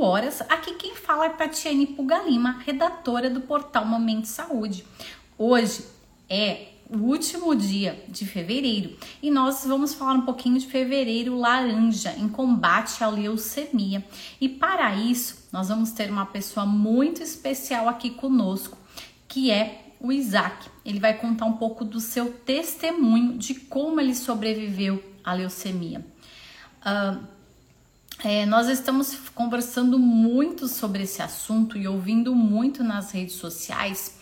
horas. Aqui quem fala é Tatiane Pugalima, redatora do portal Momento Saúde. Hoje é o último dia de fevereiro e nós vamos falar um pouquinho de fevereiro laranja em combate à leucemia. E para isso, nós vamos ter uma pessoa muito especial aqui conosco, que é o Isaac. Ele vai contar um pouco do seu testemunho de como ele sobreviveu à leucemia. Uh, é, nós estamos conversando muito sobre esse assunto e ouvindo muito nas redes sociais,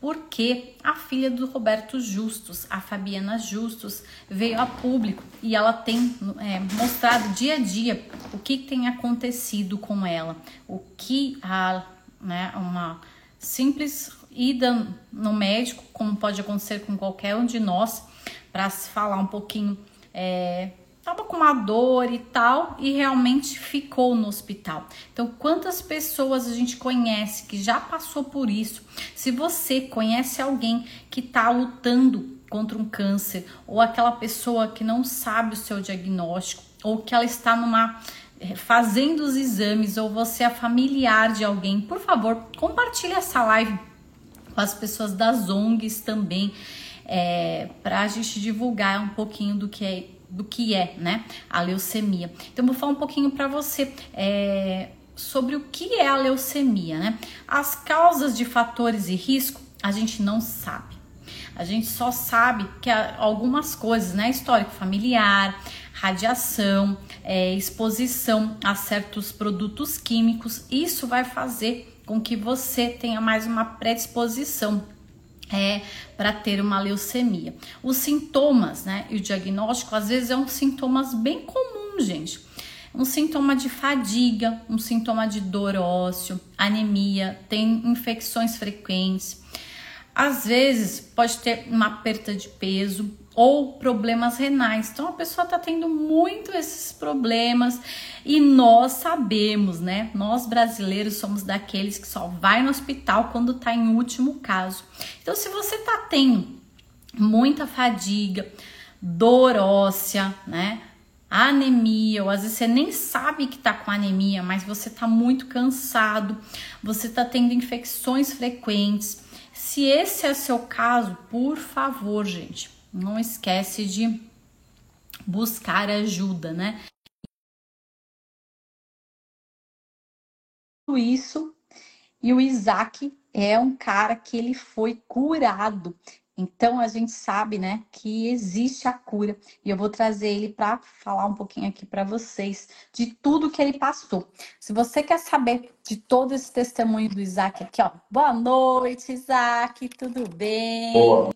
porque a filha do Roberto Justus, a Fabiana Justus, veio a público e ela tem é, mostrado dia a dia o que tem acontecido com ela, o que a, né, uma simples ida no médico, como pode acontecer com qualquer um de nós, para se falar um pouquinho. É, estava com uma dor e tal e realmente ficou no hospital. Então, quantas pessoas a gente conhece que já passou por isso? Se você conhece alguém que está lutando contra um câncer ou aquela pessoa que não sabe o seu diagnóstico ou que ela está numa eh, fazendo os exames ou você é familiar de alguém, por favor, compartilhe essa live com as pessoas das ONGs também, é, para a gente divulgar um pouquinho do que é do que é, né, a leucemia. Então, vou falar um pouquinho para você é, sobre o que é a leucemia, né? As causas de fatores e risco a gente não sabe. A gente só sabe que algumas coisas, né? Histórico familiar, radiação, é, exposição a certos produtos químicos, isso vai fazer com que você tenha mais uma predisposição é para ter uma leucemia. Os sintomas, né, e o diagnóstico às vezes é um sintomas bem comum, gente. Um sintoma de fadiga, um sintoma de dor ósseo, anemia, tem infecções frequentes. Às vezes pode ter uma perda de peso, ou problemas renais. Então a pessoa está tendo muito esses problemas e nós sabemos, né? Nós brasileiros somos daqueles que só vai no hospital quando está em último caso. Então se você está tendo muita fadiga, dor óssea, né? Anemia, ou às vezes você nem sabe que tá com anemia, mas você tá muito cansado, você tá tendo infecções frequentes. Se esse é o seu caso, por favor, gente, não esquece de buscar ajuda, né? Isso e o Isaac é um cara que ele foi curado. Então a gente sabe, né, que existe a cura e eu vou trazer ele para falar um pouquinho aqui para vocês de tudo que ele passou. Se você quer saber de todo esse testemunho do Isaac aqui, ó. Boa noite, Isaac, tudo bem? Boa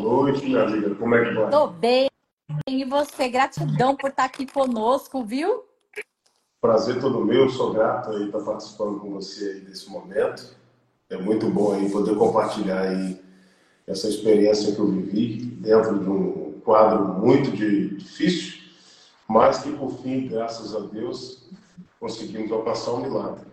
noite, minha amiga. Como é que vai? Tô bem. E você? Gratidão por estar aqui conosco, viu? Prazer todo meu. Sou grato aí estar participando com você aí nesse momento. É muito bom aí poder compartilhar aí essa experiência que eu vivi dentro de um quadro muito de, difícil, mas que por fim, graças a Deus, conseguimos alcançar um milagre.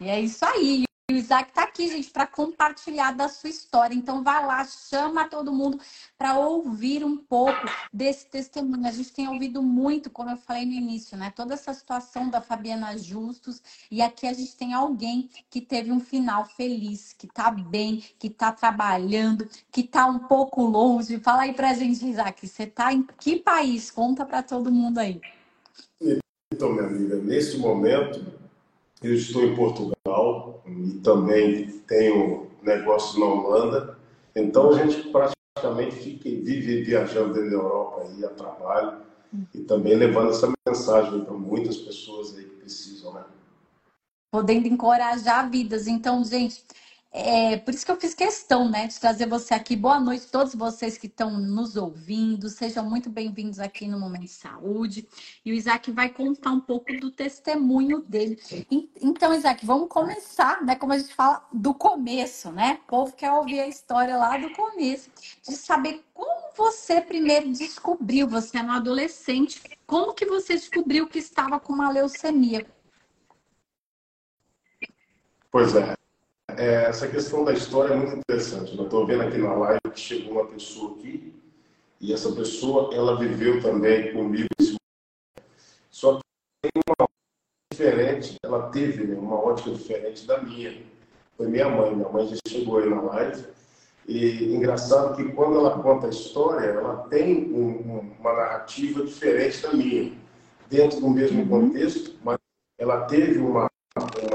E é isso aí. Isaac está aqui, gente, para compartilhar da sua história. Então, vai lá, chama todo mundo para ouvir um pouco desse testemunho. A gente tem ouvido muito, como eu falei no início, né? Toda essa situação da Fabiana Justus. E aqui a gente tem alguém que teve um final feliz, que está bem, que está trabalhando, que está um pouco longe. Fala aí para a gente, Isaac, você está em que país? Conta para todo mundo aí. Então, minha amiga, nesse momento eu estou em Portugal e também tenho negócios na Holanda. Então a gente praticamente fica, vive viajando na Europa aí a trabalho e também levando essa mensagem para muitas pessoas aí que precisam, né? Podendo encorajar vidas. Então, gente, é, por isso que eu fiz questão, né, de trazer você aqui. Boa noite a todos vocês que estão nos ouvindo. Sejam muito bem-vindos aqui no Momento de Saúde. E o Isaac vai contar um pouco do testemunho dele. Então, Isaac, vamos começar, né, como a gente fala, do começo, né? O povo quer ouvir a história lá do começo, de saber como você primeiro descobriu, você é um adolescente, como que você descobriu que estava com uma leucemia? Pois é é, essa questão da história é muito interessante. Eu estou vendo aqui na live que chegou uma pessoa aqui e essa pessoa ela viveu também comigo. Só que tem uma diferente, ela teve né, uma ótica diferente da minha. Foi minha mãe, minha mãe já chegou aí na live. E engraçado que quando ela conta a história, ela tem um, um, uma narrativa diferente da minha, dentro do mesmo uhum. contexto, mas ela teve uma,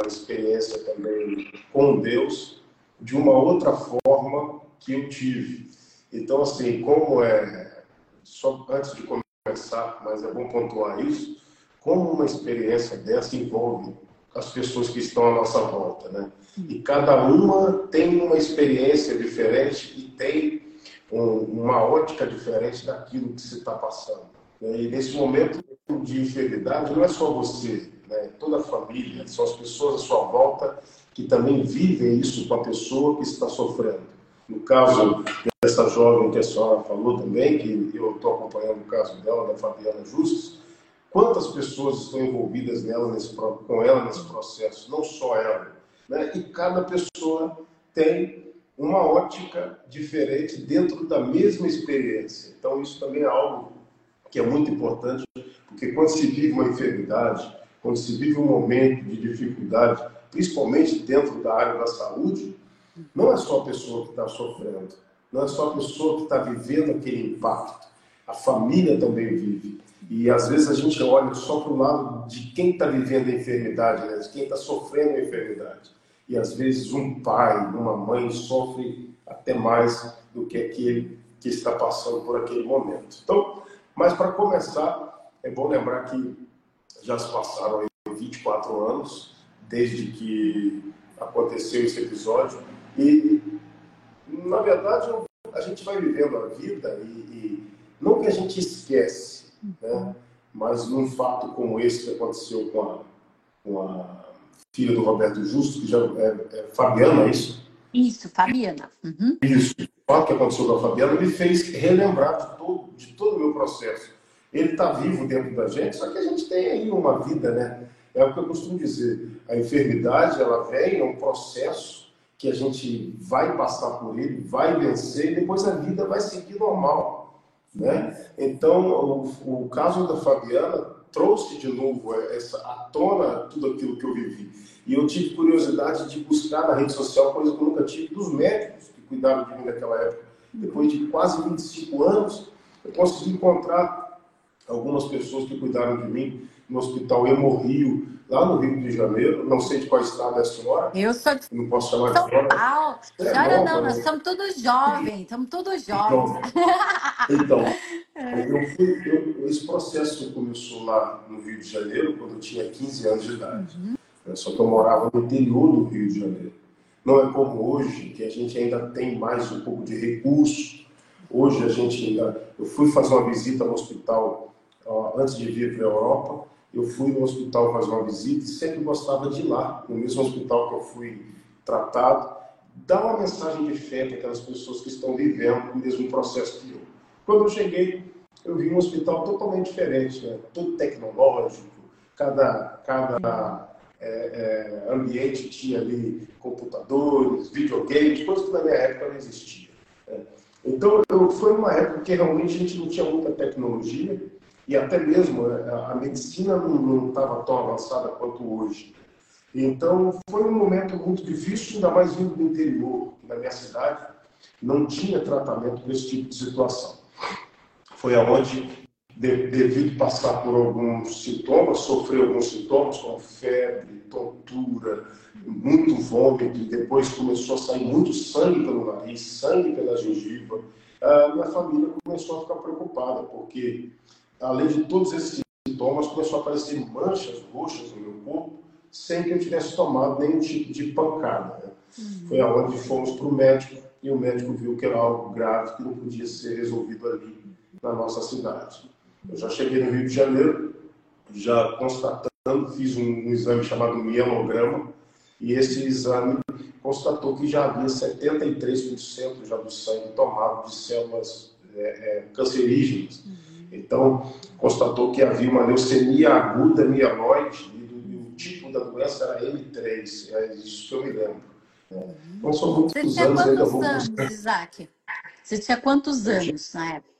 uma experiência também com Deus de uma outra forma que eu tive. Então, assim, como é. Só antes de começar, mas é bom pontuar isso, como uma experiência dessa envolve as pessoas que estão à nossa volta, né? E cada uma tem uma experiência diferente e tem um, uma ótica diferente daquilo que se está passando. E nesse momento de enfermidade, não é só você, né? toda a família, são as pessoas à sua volta que também vivem isso com a pessoa que está sofrendo. No caso dessa jovem que a senhora falou também, que eu estou acompanhando o caso dela, da Fabiana Justus, quantas pessoas estão envolvidas nela nesse, com ela nesse processo, não só ela. Né? E cada pessoa tem uma ótica diferente dentro da mesma experiência. Então, isso também é algo que é muito importante, porque quando se vive uma enfermidade, quando se vive um momento de dificuldade, principalmente dentro da área da saúde, não é só a pessoa que está sofrendo, não é só a pessoa que está vivendo aquele impacto. A família também vive. E às vezes a gente olha só para o lado de quem está vivendo a enfermidade, né? de quem está sofrendo a enfermidade. E às vezes um pai, uma mãe sofre até mais do que aquele que está passando por aquele momento. Então, mas para começar, é bom lembrar que já se passaram aí 24 anos desde que aconteceu esse episódio e, na verdade, a gente vai vivendo a vida e, e não que a gente esquece, né? mas num fato como esse que aconteceu com a, com a filha do Roberto Justo, que já é, é Fabiana, é isso? Isso, Fabiana. Uhum. Isso. O fato que aconteceu com a Fabiana me fez relembrar de todo, de todo o meu processo. Ele está vivo dentro da gente, só que a gente tem aí uma vida, né? É o que eu costumo dizer. A enfermidade, ela vem, é um processo que a gente vai passar por ele, vai vencer, e depois a vida vai seguir normal. Né? Então, o, o caso da Fabiana trouxe de novo essa, à tona tudo aquilo que eu vivi. E eu tive curiosidade de buscar na rede social coisa que eu nunca tive dos médicos que cuidaram de mim naquela época. Depois de quase 25 anos, eu consegui encontrar algumas pessoas que cuidaram de mim no Hospital Hemorrio, lá no Rio de Janeiro. Não sei de qual estado é a senhora. Eu sou de não posso chamar São de senhora. Paulo. É senhora não, nós somos todos jovens, estamos todos jovens. Então, então eu fui, eu, esse processo começou lá no Rio de Janeiro, quando eu tinha 15 anos de idade. Uhum. Só que eu morava no interior do Rio de Janeiro. Não é como hoje, que a gente ainda tem mais um pouco de recurso. Hoje a gente ainda. Eu fui fazer uma visita no hospital antes de vir para a Europa eu fui no hospital fazer uma visita e sempre gostava de ir lá, no mesmo hospital que eu fui tratado, dar uma mensagem de fé para aquelas pessoas que estão vivendo o mesmo processo que eu. Quando eu cheguei, eu vi um hospital totalmente diferente, né? todo tecnológico, cada, cada é, é, ambiente tinha ali computadores, videogames, coisas que na minha época não existia. Né? Então, eu, foi uma época que realmente a gente não tinha muita tecnologia, e até mesmo né, a medicina não estava tão avançada quanto hoje. Então, foi um momento muito difícil, ainda mais vindo do interior, na minha cidade, não tinha tratamento para esse tipo de situação. Foi aonde, devido passar por alguns sintomas, sofrer alguns sintomas, como febre, tontura, muito vômito, e depois começou a sair muito sangue pelo nariz, sangue pela gengiva, a minha família começou a ficar preocupada, porque além de todos esses sintomas, começou a aparecer manchas roxas no meu corpo, sem que eu tivesse tomado nenhum tipo de pancada. Né? Uhum. Foi aonde fomos para o médico e o médico viu que era algo grave que não podia ser resolvido ali na nossa cidade. Eu já cheguei no Rio de Janeiro, já constatando, fiz um, um exame chamado mielograma, e esse exame constatou que já havia 73% já do sangue tomado de células é, é, cancerígenas. Uhum. Então, constatou que havia uma leucemia aguda mieloide e, o tipo da doença era M3. É isso que eu me lembro. Então, são muitos Você anos ainda vou anos, Isaac? Você tinha quantos anos na época?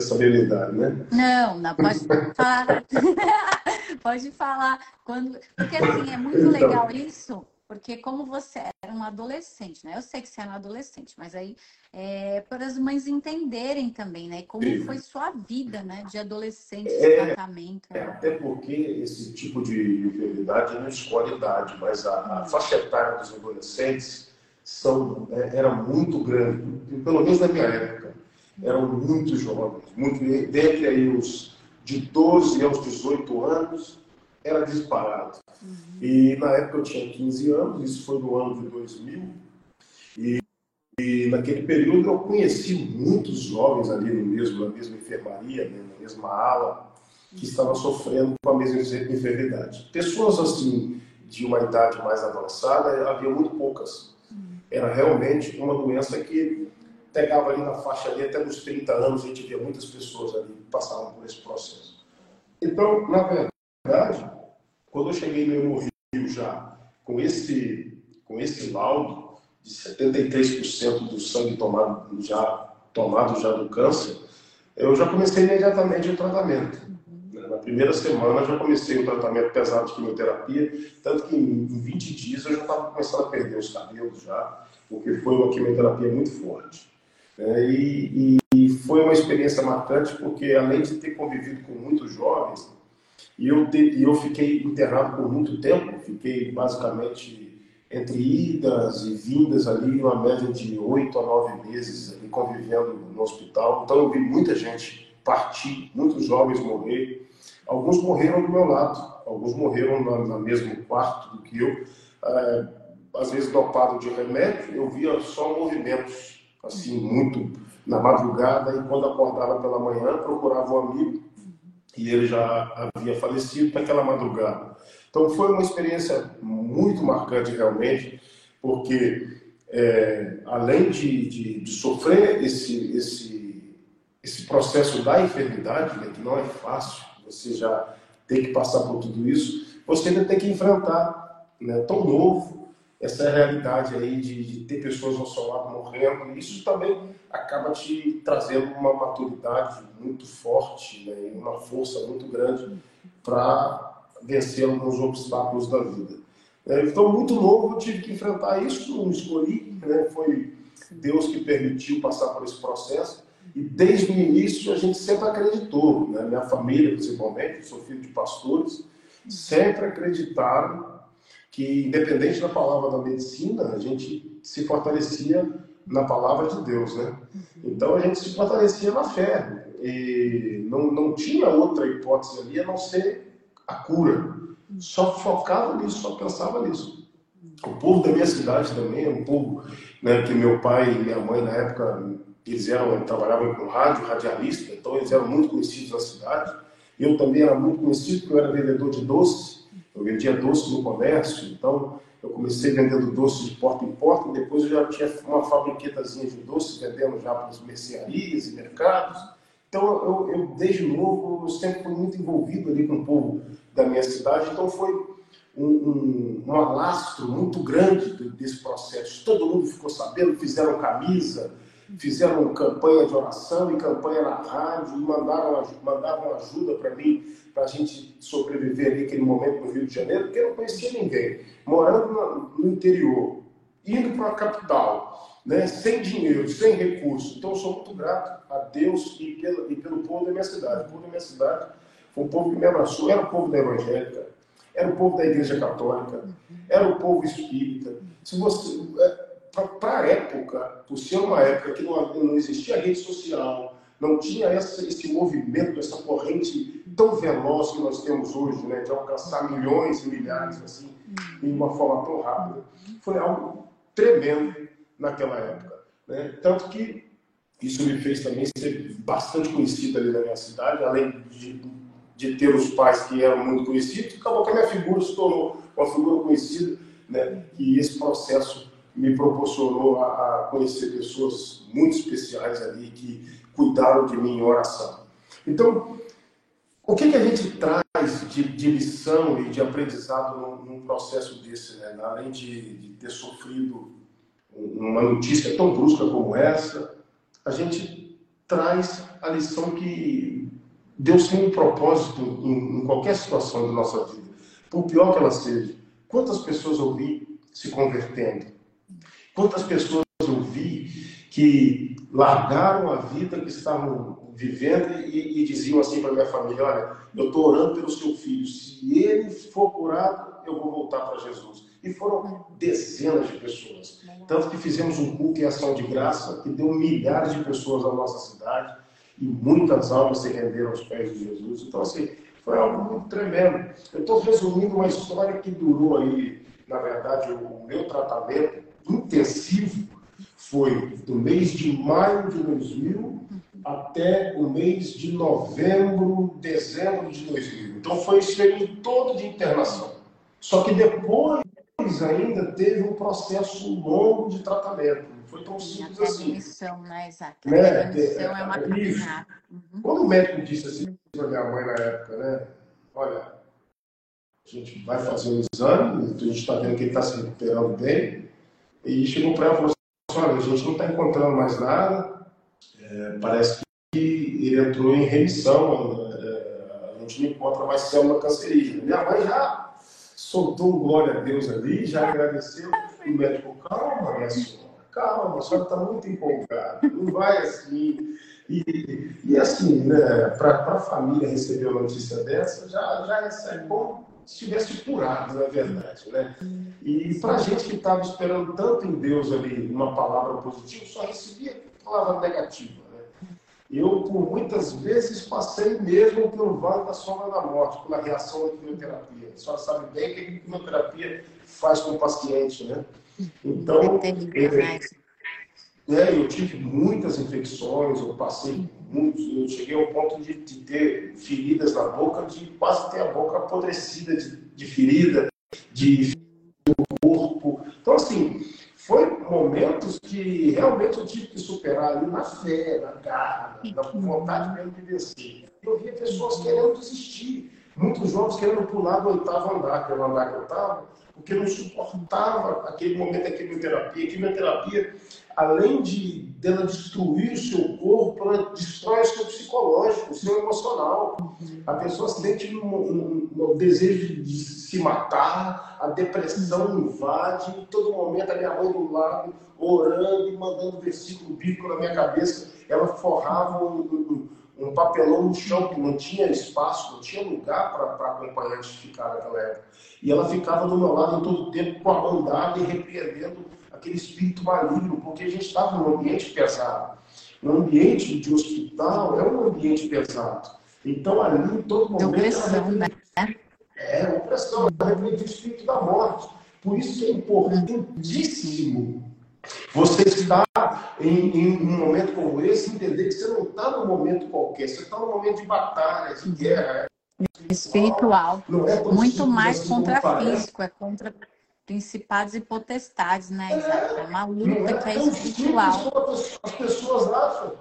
responsabilidade, né? Não, não, pode falar. pode falar. Quando... Porque assim, é muito então, legal isso, porque como você era um adolescente, né? Eu sei que você era um adolescente, mas aí é, para as mães entenderem também, né? Como Sim. foi sua vida, né? De adolescente, de é, tratamento. É, até porque esse tipo de enfermidade não escolhe idade, mas a, a faixa etária dos adolescentes são, é, era muito grande, pelo menos na minha época eram muito jovens, muito, dentre aí os de 12 aos 18 anos, era disparado. E na época eu tinha 15 anos, isso foi no ano de 2000, e, e naquele período eu conheci muitos jovens ali no mesmo, na mesma enfermaria, né, na mesma ala, que estavam sofrendo com a mesma enfermidade. Pessoas assim, de uma idade mais avançada, havia muito poucas. Era realmente uma doença que pegava ali na faixa ali, até nos 30 anos, a gente via muitas pessoas ali que passavam por esse processo. Então, na verdade, quando eu cheguei no Rio já com esse, com esse laudo de 73% do sangue tomado já, tomado já do câncer, eu já comecei imediatamente o tratamento. Na primeira semana já comecei o tratamento pesado de quimioterapia, tanto que em 20 dias eu já estava começando a perder os cabelos já, porque foi uma quimioterapia muito forte. É, e, e, foi uma experiência marcante porque, além de ter convivido com muitos jovens, e eu, te, eu fiquei internado por muito tempo, fiquei basicamente entre idas e vindas ali, uma média de oito a nove meses ali, convivendo no hospital. Então eu vi muita gente partir, muitos jovens morrer. Alguns morreram do meu lado, alguns morreram no mesmo quarto do que eu. É, às vezes dopado de remédio, eu via só movimentos assim, muito na madrugada, e quando acordava pela manhã, procurava um amigo, e ele já havia falecido naquela madrugada. Então foi uma experiência muito marcante realmente, porque é, além de, de, de, sofrer esse, esse, esse processo da enfermidade, né, que não é fácil, você já tem que passar por tudo isso, você ainda tem que enfrentar, né, tão novo, essa realidade aí de, de, ter pessoas ao seu lado morrendo, isso também acaba te trazendo uma maturidade muito forte, né, uma força muito grande para vencer alguns obstáculos da vida. Então, muito novo, eu tive que enfrentar isso, não escolhi, né, foi Deus que permitiu passar por esse processo. E desde o início a gente sempre acreditou, né? minha família principalmente, sou filho de pastores, sempre acreditaram que, independente da palavra da medicina, a gente se fortalecia na palavra de Deus, né? Então a gente se fortalecia na fé e não, não tinha outra hipótese ali a não ser a cura. Só focava nisso, só pensava nisso. O povo da minha cidade também é um povo né, que meu pai e minha mãe na época eles eram trabalhavam com rádio, radialista, então eles eram muito conhecidos na cidade. Eu também era muito conhecido porque eu era vendedor de doces. Eu vendia doces no comércio, então eu comecei vendendo doces de porta em porta, depois eu já tinha uma fabriquetazinha de doces vendendo já para as mercearias e mercados. Então eu, eu, desde novo, eu sempre fui muito envolvido ali com o povo da minha cidade, então foi um, um, um alastro muito grande desse processo. Todo mundo ficou sabendo, fizeram camisa, fizeram campanha de oração e campanha na rádio e mandaram, ajuda para mim, para a gente sobreviver ali naquele momento no Rio de Janeiro, porque eu não conhecia ninguém. Morando no, interior, indo para a capital, né, sem dinheiro, sem recurso. Então sou muito grato a Deus e pelo, e pelo povo da minha cidade. O povo da minha cidade foi um povo que me abraçou, era o povo da evangélica, era o povo da igreja católica, era o povo espírita. Se você é, para a época, por ser uma época que não, não existia rede social, não tinha essa, esse movimento, essa corrente tão veloz que nós temos hoje, né, de alcançar milhões e milhares assim, de uma forma tão rápida. Foi algo tremendo naquela época. Né? Tanto que isso me fez também ser bastante conhecido ali na minha cidade, além de, de ter os pais que eram muito conhecidos, acabou que a minha figura se tornou uma figura conhecida, né? e esse processo me proporcionou a, a conhecer pessoas muito especiais ali que cuidaram de mim em oração. Então, o que, que a gente traz de, de, lição e de aprendizado num, num processo desse, né? além de, de, ter sofrido uma notícia tão brusca como essa, a gente traz a lição que Deus tem um propósito em, em qualquer situação da nossa vida, por pior que ela seja. Quantas pessoas eu vi se convertendo? Quantas pessoas eu vi que largaram a vida que estavam vivendo e, e diziam assim para minha família: Olha, eu estou orando pelo seu filho, se ele for curado, eu vou voltar para Jesus. E foram dezenas de pessoas. Tanto que fizemos um culto em ação de graça que deu milhares de pessoas na nossa cidade e muitas almas se renderam aos pés de Jesus. Então, assim, foi algo muito tremendo. Eu estou resumindo uma história que durou aí, na verdade, o meu tratamento intensivo foi do mês de maio de 2000 até o mês de novembro, dezembro de 2000. Então foi esse período todo de internação. Só que depois ainda teve um processo longo de tratamento. Não foi tão simples assim. Admissão, né? A né? é, é uma caminhada. Uhum. Quando o médico disse assim para minha mãe na época, né? Olha, a gente vai fazer um exame, a gente está vendo que ele está se recuperando bem. E chegou para ela e falou assim, olha, a gente não está encontrando mais nada, é, parece que ele entrou em remissão, é, a gente não encontra mais célula cancerígena. Minha mãe já soltou glória a Deus ali, já agradeceu. O médico, calma, minha senhora, calma, a senhora está muito empolgada, não vai assim. E, e assim, né, para a família receber uma notícia dessa, já, já recebe como se tivesse curado, na verdade. Né? E para a gente que estava esperando tanto em Deus ali uma palavra positiva, só recebia palavra negativa. Né? Eu, por muitas vezes, passei mesmo pelo vale da sombra da morte, pela reação da quimioterapia. A senhora sabe bem que a quimioterapia faz com o paciente, né? Então, é, é, eu tive muitas infecções, eu passei muitos, eu cheguei ao ponto de, de, ter feridas na boca, de quase ter a boca apodrecida de, de ferida, de corpo. Então, assim, foi momentos que realmente eu tive que superar ali na fé, na garra, na vontade mesmo de vencer. Eu via pessoas querendo desistir, muitos jovens querendo pular do oitavo andar, que andar que eu estava, porque não suportava aquele momento da quimioterapia. A quimioterapia, além de dela destruir o seu corpo, ela destrói o seu psicológico, o seu emocional. A pessoa sente um, um, um desejo de se matar, a depressão invade, em todo momento a minha mãe do lado, orando e mandando versículo bíblico na minha cabeça. Ela forrava um, um papelão no chão, que não tinha espaço, não tinha lugar para acompanhante ficar naquela época. E ela ficava do meu lado todo o tempo com a mão dada e repreendendo aquele espírito maligno, porque a gente estava num ambiente pesado. Um ambiente de hospital é um ambiente pesado. Então, ali, em todo momento. Opressão, né? É, opressão, ela o espírito da morte. Por isso que é importantíssimo você estar em, em, um momento como esse, entender que você não está num momento qualquer, você está num momento de batalha, de guerra. É espiritual. É Muito mais contra físico, é contra principados e potestades, né, Isaac? É uma luta é que é espiritual. As pessoas acham.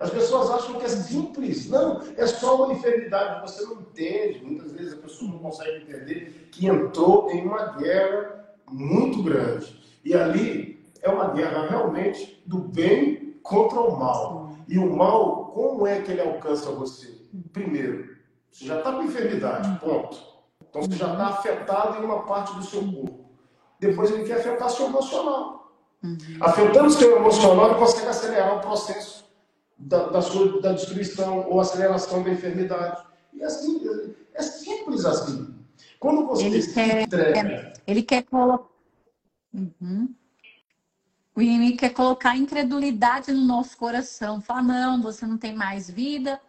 As pessoas acham que é simples. Não, é só uma enfermidade. Você não entende. Muitas vezes a pessoa não consegue entender que entrou em uma guerra muito grande. E ali é uma guerra realmente do bem contra o mal. E o mal, como é que ele alcança você? Primeiro, você já está com enfermidade, ponto. Então você já está afetado em uma parte do seu corpo depois ele quer afetar seu emocional. Uhum. Afetando seu emocional, ele consegue acelerar o processo da, da, sua da destruição ou aceleração da enfermidade. E assim, é simples assim. Quando você ele quer, entrega... Ele quer colocar... Uhum. O inimigo quer colocar incredulidade no nosso coração. Fala, não, você não tem mais vida,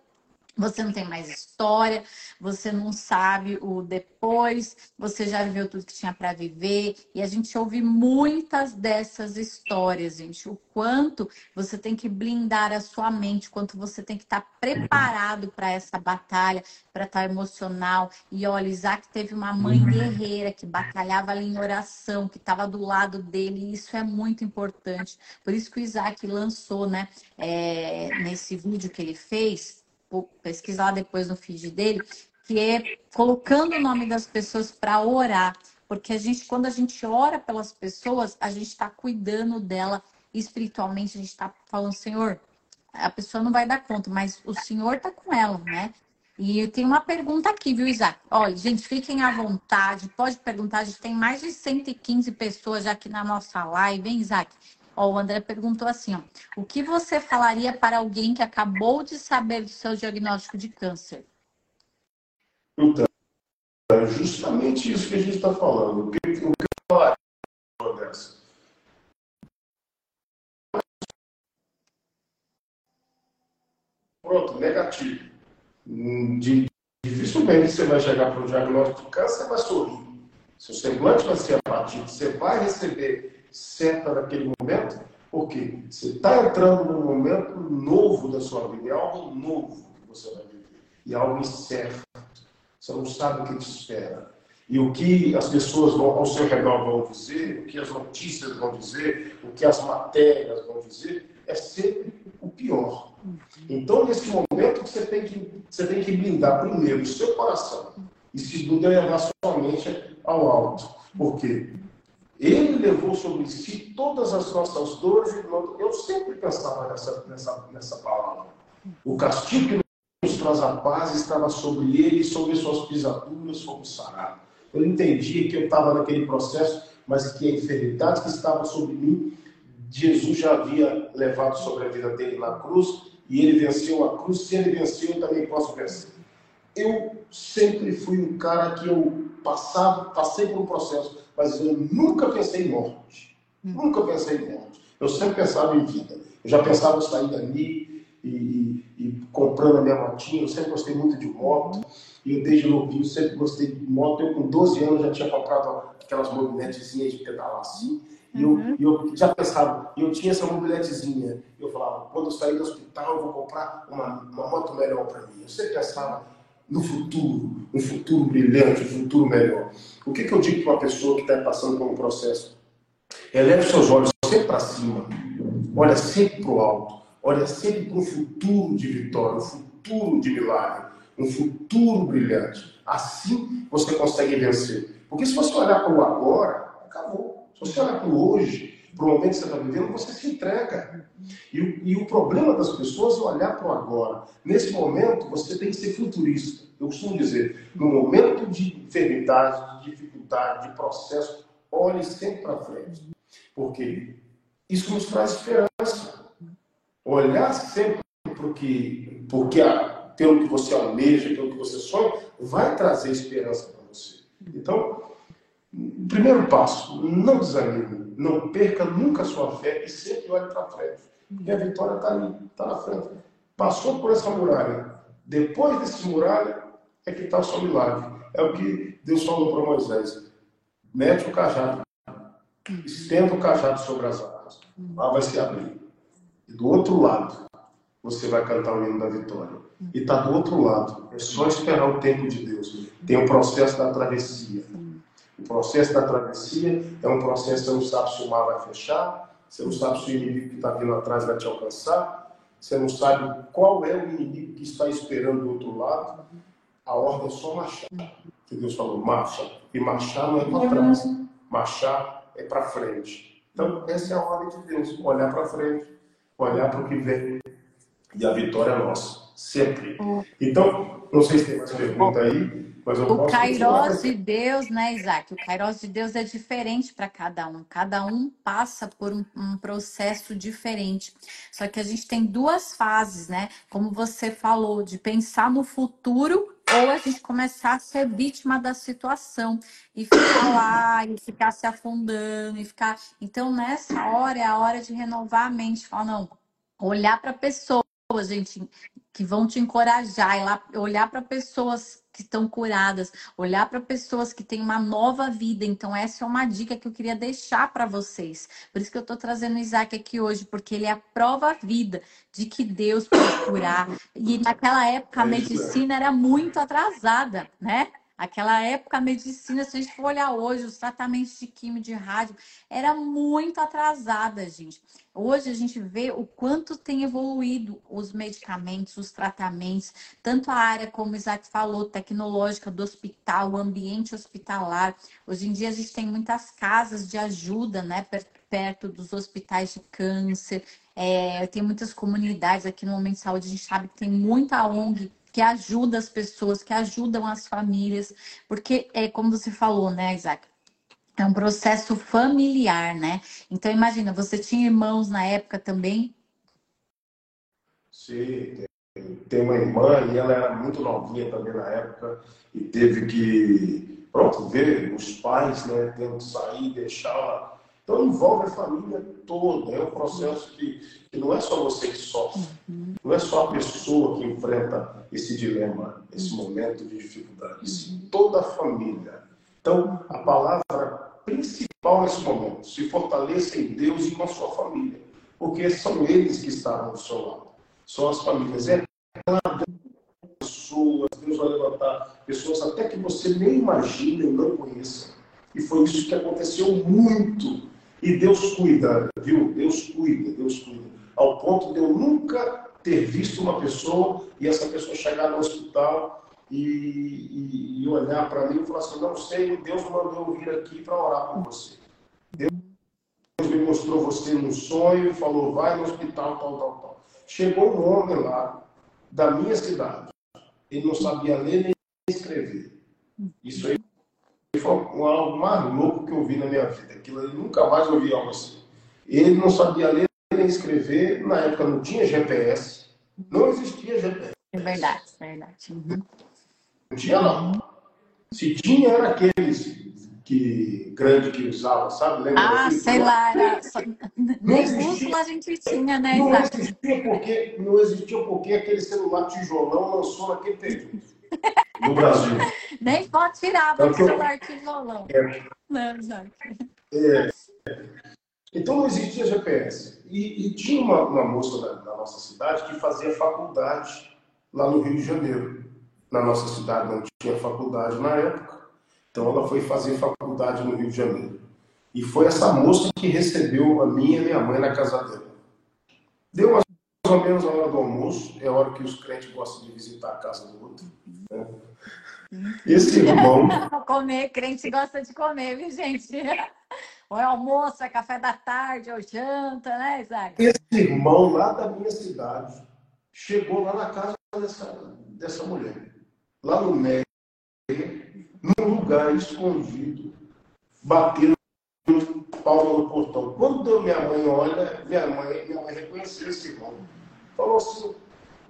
você não tem mais história, você não sabe o depois, você já viveu tudo que tinha para viver. E a gente ouve muitas dessas histórias, gente. O quanto você tem que blindar a sua mente, quanto você tem que estar tá preparado para essa batalha, para estar tá emocional. E olha, Isaac teve uma mãe guerreira que batalhava ali em oração, que estava do lado dele, e isso é muito importante. Por isso que o Isaac lançou, né, é, nesse vídeo que ele fez pesquisar lá depois no feed dele, que é colocando o nome das pessoas para orar. Porque a gente, quando a gente ora pelas pessoas, a gente está cuidando dela espiritualmente, a gente está falando, Senhor, a pessoa não vai dar conta, mas o senhor tá com ela, né? E eu tenho uma pergunta aqui, viu, Isaac? Olha, gente, fiquem à vontade, pode perguntar. A gente tem mais de 115 pessoas já aqui na nossa live, hein, Isaac? Ó, o André perguntou assim, ó, o que você falaria para alguém que acabou de saber do seu diagnóstico de câncer? Então, é justamente isso que a gente está falando. O que, o que eu falaria dessa? Pronto, negativo. De, dificilmente você vai chegar para o diagnóstico de câncer e vai sorrir. Seu semblante vai ser abatido, você vai receber certa naquele momento, porque você está entrando num momento novo da sua vida, é algo novo que você vai viver, e é algo incerto. Você não sabe o que te espera. E o que as pessoas vão, ao seu redor vão dizer, o que as notícias vão dizer, o que as matérias vão dizer, é sempre o pior. Então, nesse momento, você tem que, você tem que blindar primeiro o seu coração e segundo elevar sua mente ao alto. Por quê? Ele levou sobre si todas as nossas dores e eu sempre pensava nessa, nessa, nessa palavra. O castigo que nos traz a paz estava sobre ele sobre suas pisaduras fomos sarados. Eu entendia que eu estava naquele processo, mas que a enfermidade que estava sobre mim, Jesus já havia levado sobre a vida dele na cruz e ele venceu a cruz. Se ele venceu, eu também posso vencer. Eu sempre fui um cara que eu passava, passei por um processo mas eu nunca pensei em morte. Hum. Nunca pensei em morte. Eu sempre pensava em vida. Eu já pensava em sair dali e, e, e comprando a minha motinha. Eu sempre gostei muito de moto. E eu, desde novinho, sempre gostei de moto. Eu, com 12 anos, já tinha comprado aquelas mobiletezinhas de pedalar assim. E eu, uhum. eu, já pensava, eu tinha essa mobiletezinha. Eu falava, quando eu sair do hospital, eu vou comprar uma, uma moto melhor para mim. Eu sempre pensava no futuro, um futuro brilhante, um futuro melhor. O que, que eu digo para uma pessoa que está passando por um processo? Eleve seus olhos sempre para cima, olha sempre para o alto, olha sempre para um futuro de vitória, um futuro de milagre, um futuro brilhante. Assim você consegue vencer. Porque se você olhar para o agora, acabou. Se você olhar para o hoje, para o momento que você está vivendo, você se entrega. E, e o problema das pessoas é olhar para o agora. Nesse momento, você tem que ser futurista. Eu costumo dizer, no momento de enfermidade, de dificuldade, de processo, olhe sempre para frente. Porque isso nos traz esperança. Olhar sempre para o que, porque a, pelo que você almeja, pelo que você sonha, vai trazer esperança para você. Então, primeiro passo, não desanime não perca nunca a sua fé e sempre olhe para frente. E a vitória está ali, está na frente. Passou por essa muralha. Depois desse muralha é que está seu milagre. É o que Deus falou para Moisés. Mete o cajado. Estenda o cajado sobre as águas. Lá vai se abrir. E do outro lado, você vai cantar o hino da vitória. E está do outro lado. É só esperar o tempo de Deus. Tem o processo da travessia. O processo da travessia é um processo que você não sabe se o mar vai fechar, você não sabe se o inimigo que está vindo atrás vai te alcançar, você não sabe qual é o inimigo que está esperando do outro lado. A ordem é só marchar. Que Deus falou, marcha. E marchar não é para trás, marchar é para frente. Então, essa é a ordem de Deus: olhar para frente, olhar para o que vem. E a vitória é nossa, sempre. É. Então, não sei se tem mais pergunta aí o Kairos de Deus, né, Isaac? O Kairos de Deus é diferente para cada um. Cada um passa por um, um, processo diferente. Só que a gente tem duas fases, né? Como você falou, de pensar no futuro ou a gente começar a ser vítima da situação e ficar lá e ficar se afundando e ficar. Então, nessa hora é a hora de renovar a mente. Falar, não, olhar para a pessoa, gente, que vão te encorajar, e lá, olhar para pessoas que estão curadas, olhar para pessoas que têm uma nova vida. Então, essa é uma dica que eu queria deixar para vocês. Por isso que eu estou trazendo o Isaac aqui hoje, porque ele é a prova vida de que Deus pode curar. E naquela época a medicina era muito atrasada, né? Aquela época, a medicina, se a gente for olhar hoje, os tratamentos de químio, de rádio, era muito atrasada, gente. Hoje a gente vê o quanto tem evoluído os medicamentos, os tratamentos, tanto a área, como o Isaac falou, tecnológica do hospital, o ambiente hospitalar. Hoje em dia a gente tem muitas casas de ajuda, né, perto dos hospitais de câncer. É, tem muitas comunidades aqui no Momento de Saúde, a gente sabe que tem muita ONG que ajuda as pessoas, que ajudam as famílias, porque é como você falou, né, Isaac? É um processo familiar, né? Então imagina, você tinha irmãos na época também? Sim, tem uma irmã e ela era muito novinha também na época e teve que, pronto, ver os pais, né, tendo que sair, deixar então envolve a família toda. É um processo que, que não é só você que sofre, não é só a pessoa que enfrenta esse dilema, esse momento de dificuldade, sim, toda a família. Então a palavra principal nesse momento, se fortaleça em Deus e com a sua família, porque são eles que estarão do seu lado. São as famílias. É pessoas, Deus vai levantar pessoas até que você nem imagina e não conheça. E foi isso que aconteceu muito e Deus cuida, viu? Deus cuida, Deus cuida. Ao ponto de eu nunca ter visto uma pessoa e essa pessoa chegar no hospital e, e, olhar para mim e falar assim: Não sei, Deus mandou vir aqui para orar por você. Deus me mostrou você num sonho falou: Vai no hospital, tal, tal, tal. Chegou um homem lá, da minha cidade. Ele não sabia ler nem escrever. Isso aí foi algo mais louco que eu vi na minha vida. Aquilo eu nunca mais ouvi algo assim. Ele não sabia ler nem escrever, na época não tinha GPS, não existia GPS. É verdade, é verdade. Uhum. Não tinha não. Se tinha, era aqueles que grande que usava, sabe? Lembra ah, sei lá, era... nem bússola a gente tinha, né? Não existia porque, não existia porque aquele celular tijolão lançou naquele período no Brasil. Nem foto tirava é do celular tijolão. É. Não, é. Então não existia GPS. E, e tinha uma, uma moça da, nossa cidade que fazia faculdade lá no Rio de Janeiro. Na nossa cidade não tinha faculdade na época. Então ela foi fazer faculdade no Rio de Janeiro. E foi essa moça que recebeu a minha e a minha mãe na casa dela. Deu mais ou menos a hora do almoço, é a hora que os crentes gostam de visitar a casa do outro. Né? Esse irmão. comer, crente gosta de comer, viu, gente? Ou é almoço, é café da tarde, ou janta, né, Isaac? Esse irmão lá da minha cidade chegou lá na casa dessa, dessa mulher, lá no meio, num lugar escondido, batendo palma no portão. Quando minha mãe olha, minha mãe, minha mãe reconheceu esse irmão. Falou assim: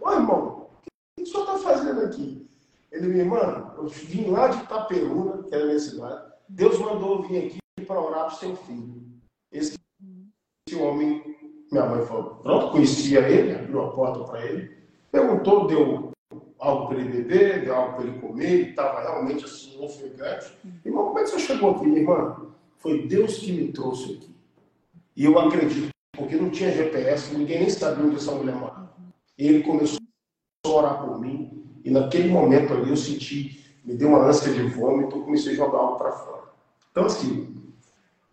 Ô irmão, o que o senhor está fazendo aqui? Ele, minha irmã, eu vim lá de Itaperuna, que era a minha cidade. Deus mandou vir aqui para orar para o seu filho. Esse, esse homem, minha mãe falou, pronto, conhecia ele, abriu a porta para ele, perguntou, deu algo para ele beber, deu algo para ele comer, ele estava realmente assim, ofegante. Irmão, como é que você chegou aqui, minha irmã? Foi Deus que me trouxe aqui. E eu acredito, porque não tinha GPS, ninguém nem sabia onde essa mulher morava. E ele começou a orar por mim, e naquele momento ali eu senti, me deu uma ânsia de vômito, comecei a jogar algo para fora. Então, assim,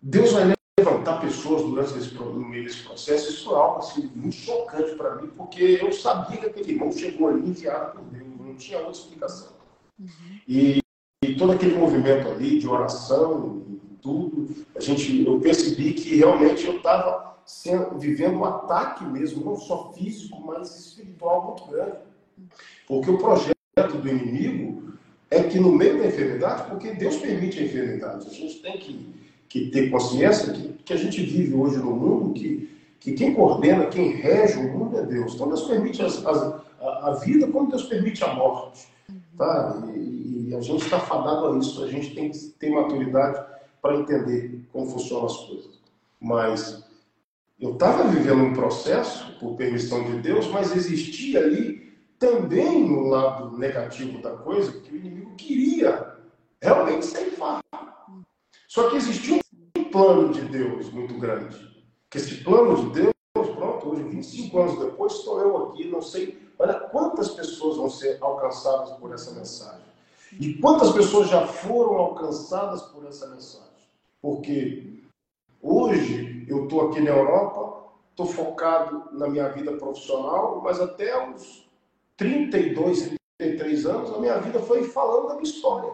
Deus vai levantar pessoas durante esse, no meio desse processo. Isso foi algo assim, muito chocante para mim, porque eu sabia que aquele irmão chegou ali enviado por Deus, não tinha outra explicação. Uhum. E, e, todo aquele movimento ali de oração e tudo, a gente, eu percebi que realmente eu estava vivendo um ataque mesmo, não só físico, mas espiritual muito grande. Porque o projeto do inimigo é que no meio da enfermidade, porque Deus permite a enfermidade, a gente tem que, que ter consciência que, que a gente vive hoje no mundo, que, que quem coordena, quem rege o mundo é Deus. Então Deus permite as, as, a, a, vida como Deus permite a morte. Tá? E, e a gente está fadado a isso, a gente tem que ter maturidade para entender como funcionam as coisas. Mas eu estava vivendo um processo, por permissão de Deus, mas existia ali também no lado negativo da coisa, que o inimigo queria realmente ceifar. Só que existia um plano de Deus muito grande. Que esse plano de Deus, pronto, hoje, 25 anos depois, estou eu aqui, não sei, olha quantas pessoas vão ser alcançadas por essa mensagem. E quantas pessoas já foram alcançadas por essa mensagem? Porque hoje eu estou aqui na Europa, estou focado na minha vida profissional, mas até os 32, 33 anos, a minha vida foi falando da minha história.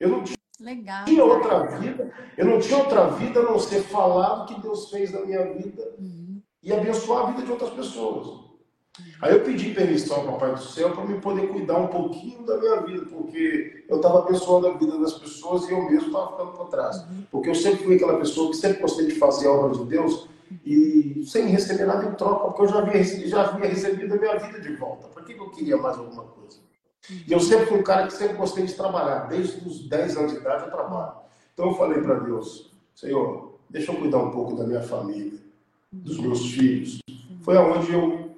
Eu não tinha Legal. tinha outra vida, eu não tinha outra vida a não ser falar o que Deus fez na minha vida uhum. e abençoar a vida de outras pessoas. Aí eu pedi permissão ao Papai do Céu para me poder cuidar um pouquinho da minha vida, porque eu estava abençoando a vida das pessoas e eu mesmo estava ficando para trás. Uhum. Porque eu sempre fui aquela pessoa que sempre gostei de fazer a obra de Deus e sem receber nada em troca, porque eu já havia, já havia recebido a minha vida de volta. Para que eu queria mais alguma coisa? E eu sempre fui um cara que sempre gostei de trabalhar. Desde os 10 anos de idade eu trabalho. Então eu falei para Deus, Senhor, deixa eu cuidar um pouco da minha família, dos meus filhos. Foi aonde eu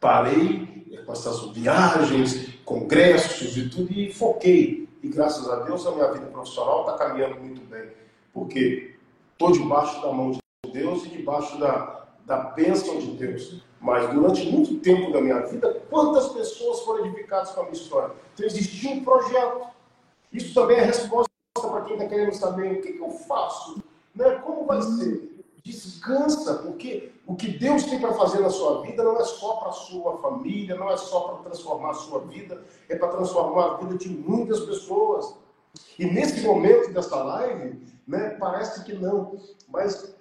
parei com essas viagens, congressos e tudo, e foquei. E graças a Deus a minha vida profissional está caminhando muito bem. Porque estou debaixo da mão de Deus e debaixo da, da bênção de Deus. Mas durante muito tempo da minha vida, quantas pessoas foram edificadas com a minha história? Então existia um projeto. Isso também é resposta para quem está querendo saber o que, que eu faço, né? como vai ser. Descansa, porque o que Deus tem para fazer na sua vida não é só para a sua família, não é só para transformar a sua vida, é para transformar a vida de muitas pessoas. E nesse momento dessa live, né, parece que não, mas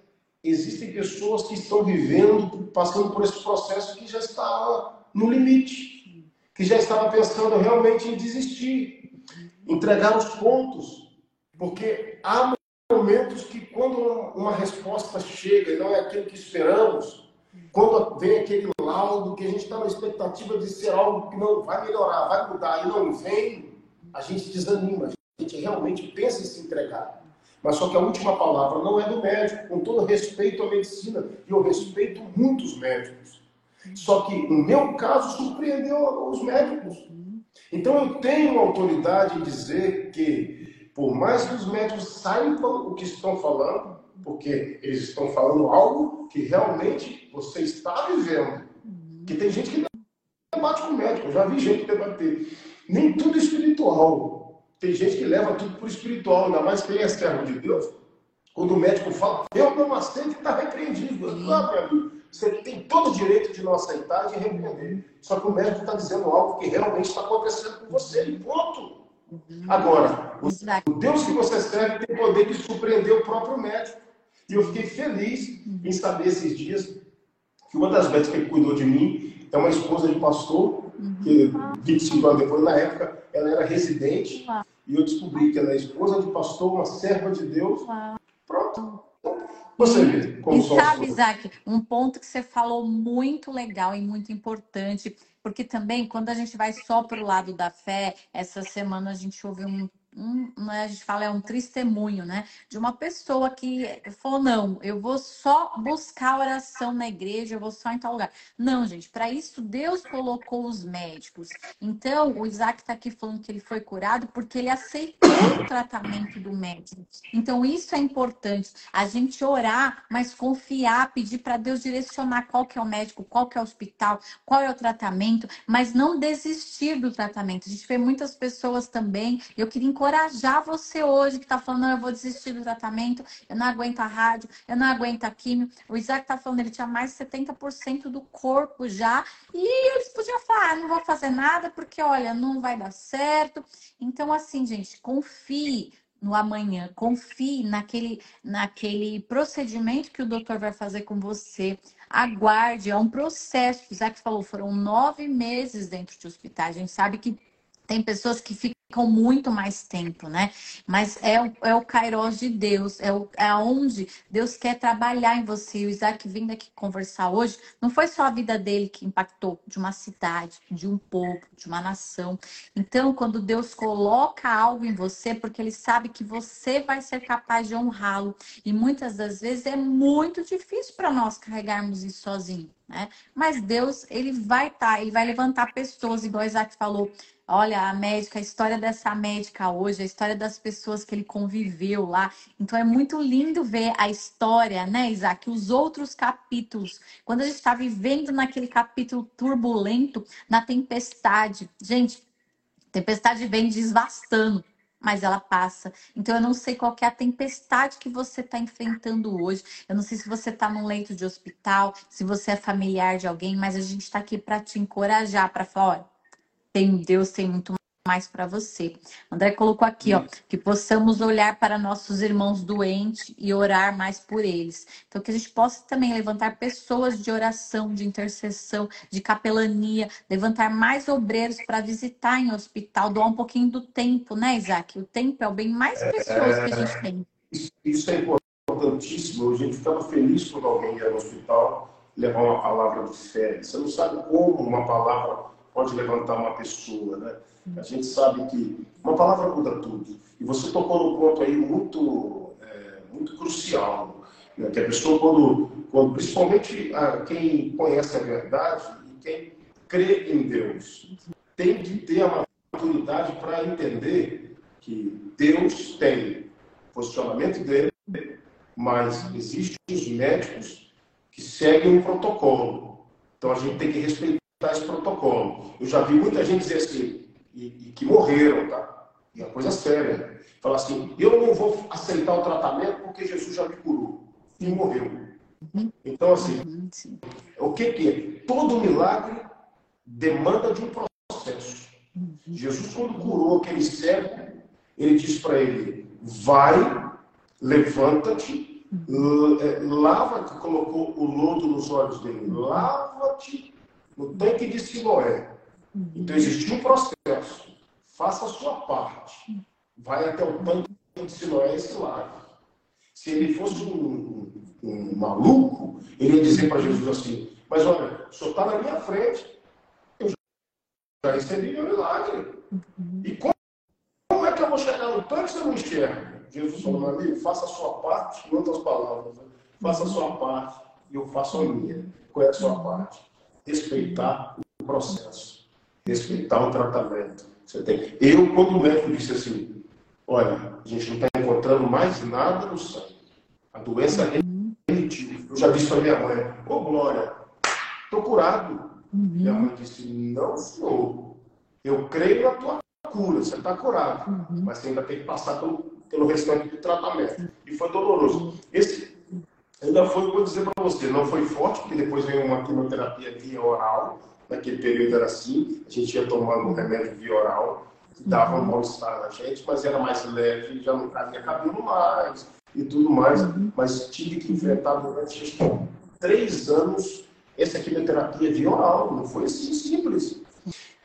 existem pessoas que estão vivendo, passando por esse processo que já está no limite, que já estava pensando realmente em desistir, entregar os pontos, porque há momentos que quando uma resposta chega e não é aquilo que esperamos, quando vem aquele laudo que a gente está na expectativa de ser algo que não vai melhorar, vai mudar e não vem, a gente desanima, a gente realmente pensa em se entregar. Mas só que a última palavra não é do médico, com todo respeito à medicina, e eu respeito muitos médicos. Só que, no meu caso, surpreendeu os médicos. Então, eu tenho autoridade em dizer que, por mais que os médicos saibam o que estão falando, porque eles estão falando algo que realmente você está vivendo. Que tem gente que debate com o médico, eu já vi gente debater. Nem tudo espiritual. Tem gente que leva tudo por espiritual, ainda mais quem é servo de Deus. Quando o médico fala, eu não aceito, está repreendido. Meu amigo, você tem todo o direito de não aceitar e de repreender. Só que o médico está dizendo algo que realmente está acontecendo com você, e ponto. Agora, o Deus que você serve tem poder de surpreender o próprio médico. E eu fiquei feliz em saber esses dias que uma das médicas que cuidou de mim é uma esposa de pastor, que 25 anos depois, na época, ela era residente e eu descobri que ela é esposa de pastor, uma serva de Deus. Pronto. Você vê como E sabe, Isaac, um ponto que você falou muito legal e muito importante, porque também quando a gente vai só para o lado da fé, essa semana a gente ouviu um um, né, a gente fala é um testemunho, né? De uma pessoa que falou: não, eu vou só buscar oração na igreja, eu vou só em tal lugar. Não, gente, para isso Deus colocou os médicos. Então, o Isaac está aqui falando que ele foi curado porque ele aceitou o tratamento do médico. Então, isso é importante. A gente orar, mas confiar, pedir para Deus direcionar qual que é o médico, qual que é o hospital, qual é o tratamento, mas não desistir do tratamento. A gente vê muitas pessoas também, eu queria encorajar você hoje que está falando, não, eu vou desistir do tratamento, eu não aguento a rádio, eu não aguento a químio. O Isaac está falando, ele tinha mais de 70% do corpo já, e eles podiam falar, não vou fazer nada porque, olha, não vai dar certo. Então, assim, gente, confie no amanhã, confie naquele, naquele procedimento que o doutor vai fazer com você. Aguarde, é um processo. O Isaac falou, foram nove meses dentro de hospitais. A gente sabe que tem pessoas que ficam muito mais tempo, né? Mas é o, é o Kairos de Deus, é, o, é onde Deus quer trabalhar em você. O Isaac vindo aqui conversar hoje, não foi só a vida dele que impactou, de uma cidade, de um povo, de uma nação. Então, quando Deus coloca algo em você, porque Ele sabe que você vai ser capaz de honrá-lo. E muitas das vezes é muito difícil para nós carregarmos isso sozinho, né? Mas Deus, Ele vai estar, tá, Ele vai levantar pessoas, igual Isaac falou, Olha, a médica, a história dessa médica hoje, a história das pessoas que ele conviveu lá. Então é muito lindo ver a história, né, Isaac? Os outros capítulos. Quando a gente está vivendo naquele capítulo turbulento, na tempestade. Gente, Tempestade vem desvastando, mas ela passa. Então eu não sei qual é a tempestade que você está enfrentando hoje. Eu não sei se você está num leito de hospital, se você é familiar de alguém, mas a gente está aqui para te encorajar, para falar, olha, tem Deus tem muito mais para você. André colocou aqui, ó, que possamos olhar para nossos irmãos doentes e orar mais por eles. Então, que a gente possa também levantar pessoas de oração, de intercessão, de capelania, levantar mais obreiros para visitar em hospital, doar um pouquinho do tempo, né, Isaac? O tempo é o bem mais precioso que a gente tem. Isso é importantíssimo. A gente ficava feliz quando alguém ia no hospital levar uma palavra de fé. Você não sabe como uma palavra pode levantar uma pessoa, né? A gente sabe que uma palavra muda tudo. E você tocou num ponto aí muito, é, muito crucial, né? que a pessoa, quando, quando principalmente a, quem conhece a verdade e quem crê em Deus, tem que ter a maturidade para entender que Deus tem posicionamento dele, mas existem os médicos que seguem um protocolo. Então a gente tem que respeitar esse protocolo. Eu já vi muita gente dizer assim, e, e que morreram, tá? E é coisa séria. Falar assim, eu não vou aceitar o tratamento porque Jesus já me curou. E morreu. Uhum. Então, assim, uhum, o que, que é? Todo milagre demanda de um processo. Uhum. Jesus, quando curou aquele cego, ele disse para ele: vai, levanta-te, é, lava-te, colocou o lodo nos olhos dele, lava-te no tanque de Siloé. Então existe um processo. Faça a sua parte. Vai até o tanque de Siloé e se lave. Se ele fosse um, um maluco, ele ia dizer para Jesus assim: Mas olha, o senhor está na minha frente. Eu já recebi meu milagre. E como, como é que eu vou chegar no tanque se eu não enxergo? Jesus falou, amigo, faça a sua parte, em outras palavras, né? faça a sua parte e eu faço a minha. Qual é a sua parte? Respeitar o processo respeitar o tratamento. Você tem. Eu, quando o médico disse assim, olha, a gente não está encontrando mais nada no sangue. A doença é. Eu já disse para minha mãe, ô oh, Glória, estou curado. Uhum. Minha mãe disse, não, senhor. Eu creio na tua cura, você está curado. Uhum. Mas você ainda tem que passar pelo, pelo restante do tratamento. E foi doloroso. Esse ainda foi, vou dizer para você, não foi forte, porque depois veio uma quimioterapia via oral naquele período era assim, a gente ia tomando um remédio via oral, que dava um mal-estar na gente, mas era mais leve, já não havia cabelo mais e tudo mais, uhum. mas tive que enfrentar durante três anos essa quimioterapia via oral, não foi assim simples.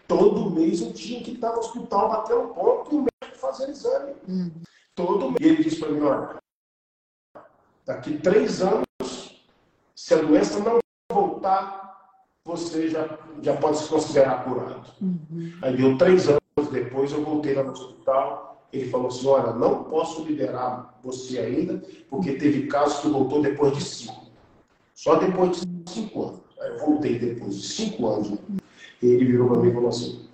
Todo mês eu tinha que estar no hospital, bater um ponto e o médico fazer exame. Uhum. Todo mês. E ele disse para mim, olha, daqui três anos, se a doença não voltar, você já, já pode se considerar curado. Uhum. Aí deu três anos depois, eu voltei lá no hospital, ele falou assim, olha, não posso liberar você ainda, porque teve casos que voltou depois de cinco. Só depois de cinco anos. Aí eu voltei depois de cinco anos. E ele virou para mim e falou assim,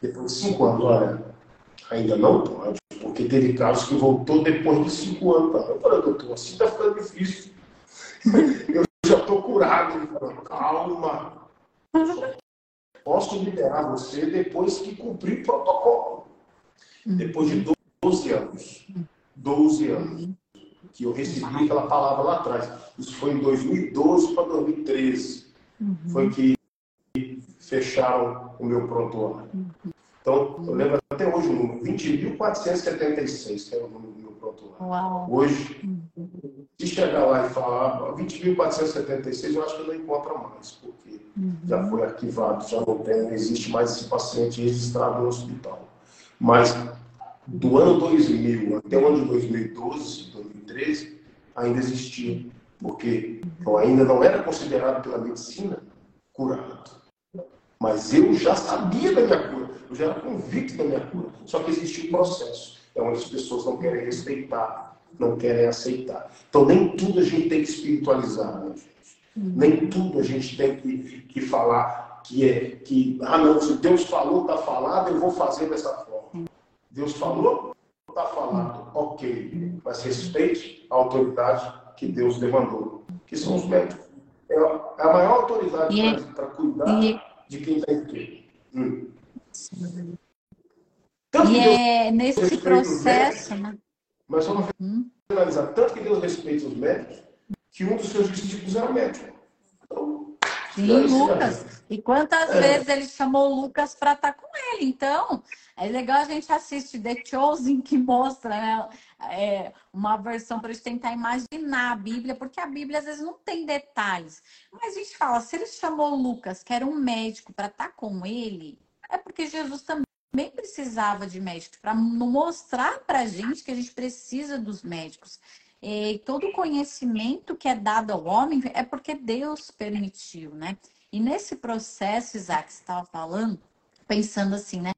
depois de cinco anos, olha, ainda não pode, porque teve casos que voltou depois de cinco anos. Eu falei, doutor, assim está ficando difícil. Eu já estou curado. Ele falou, calma, posso liberar você depois que cumprir o protocolo. Depois de 12 anos. 12 anos. Que eu recebi aquela palavra lá atrás. Isso foi em 2012 para 2013. Foi que fecharam o meu prontuário. Então, eu lembro até hoje o número, 20.476, que era o número do meu prontuário. Hoje, se chegar lá e falar 20.476, eu acho que não encontra mais, porque uhum. já foi arquivado, já não tem, não existe mais esse paciente registrado no hospital. Mas do ano 2000 até o ano de 2012, 2013, ainda existia, porque eu ainda não era considerado pela medicina curado. Mas eu já sabia da minha cura, eu já era convicto da minha cura. Só que existia um processo. É onde as pessoas não querem respeitar não querem aceitar. Então, nem tudo a gente tem que espiritualizar, né, gente? Nem tudo a gente tem que, que falar que é que, ah, não, se Deus falou, está falado, eu vou fazer dessa forma. Deus falou, está falado, ok. Mas respeite a autoridade que Deus demandou, que são os médicos. É a maior autoridade para cuidar de quem está em quê. Hum. Tanto e é nesse processo, médicos, né? Mas vamos uhum. analisar tanto que Deus respeita os médicos, que um dos seus discípulos era médico. Então, Sim, Lucas. E quantas é. vezes ele chamou Lucas para estar tá com ele? Então, é legal a gente assistir The Chosen, que mostra né, é, uma versão para a gente tentar imaginar a Bíblia, porque a Bíblia às vezes não tem detalhes. Mas a gente fala, se ele chamou Lucas, que era um médico, para estar tá com ele, é porque Jesus também precisava de médicos para mostrar para a gente que a gente precisa dos médicos. E todo conhecimento que é dado ao homem é porque Deus permitiu, né? E nesse processo, Isaac, você estava falando, pensando assim, né?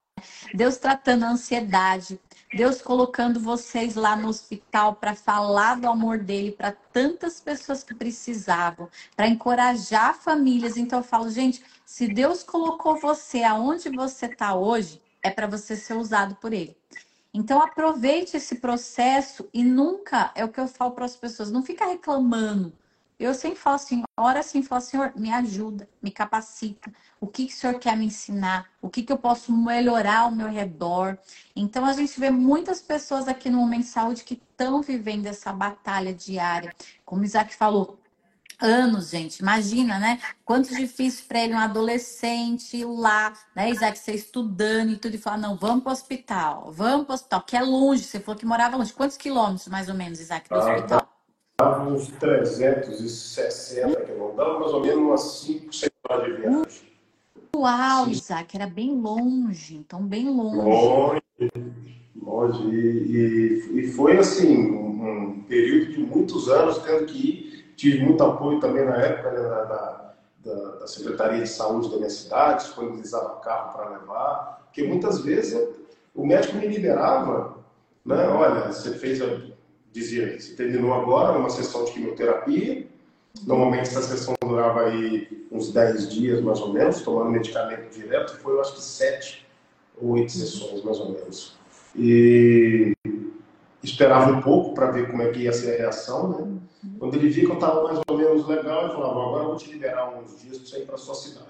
Deus tratando a ansiedade, Deus colocando vocês lá no hospital para falar do amor dele para tantas pessoas que precisavam, para encorajar famílias. Então eu falo, gente, se Deus colocou você aonde você está hoje, é para você ser usado por ele. Então aproveite esse processo e nunca, é o que eu falo para as pessoas, não fica reclamando. Eu sempre falo assim, ora assim, falo, Senhor, me ajuda, me capacita. O que, que o Senhor quer me ensinar? O que, que eu posso melhorar ao meu redor? Então a gente vê muitas pessoas aqui no Momento Saúde que estão vivendo essa batalha diária. Como o Isaac falou, anos, gente. Imagina, né? Quanto difícil para ele, um adolescente lá, né, Isaac, você estudando e tudo, e falar, não, vamos para o hospital, vamos para o hospital, que é longe, você falou que morava longe. Quantos quilômetros, mais ou menos, Isaac, do ah, hospital? Dava uns 360 quilômetros, dava mais ou menos umas 5, 6 horas de viagem. Uau, Sim. Isaac, era bem longe, então bem longe. Longe, longe. E, e, e foi, assim, um, um período de muitos anos tendo que ir Tive muito apoio também na época né, da, da, da, Secretaria de Saúde da minha cidade, disponibilizava carro para levar, porque muitas vezes o médico me liberava, né? Olha, você fez, a, dizia, você terminou agora uma sessão de quimioterapia, normalmente essa sessão durava aí uns 10 dias mais ou menos, tomando medicamento direto, foi eu acho que 7 ou 8 sessões mais ou menos. E esperava um pouco para ver como é que ia ser a reação, né? Quando ele via que eu estava mais ou menos legal, ele falava, agora eu vou te liberar uns dias para você ir para sua cidade.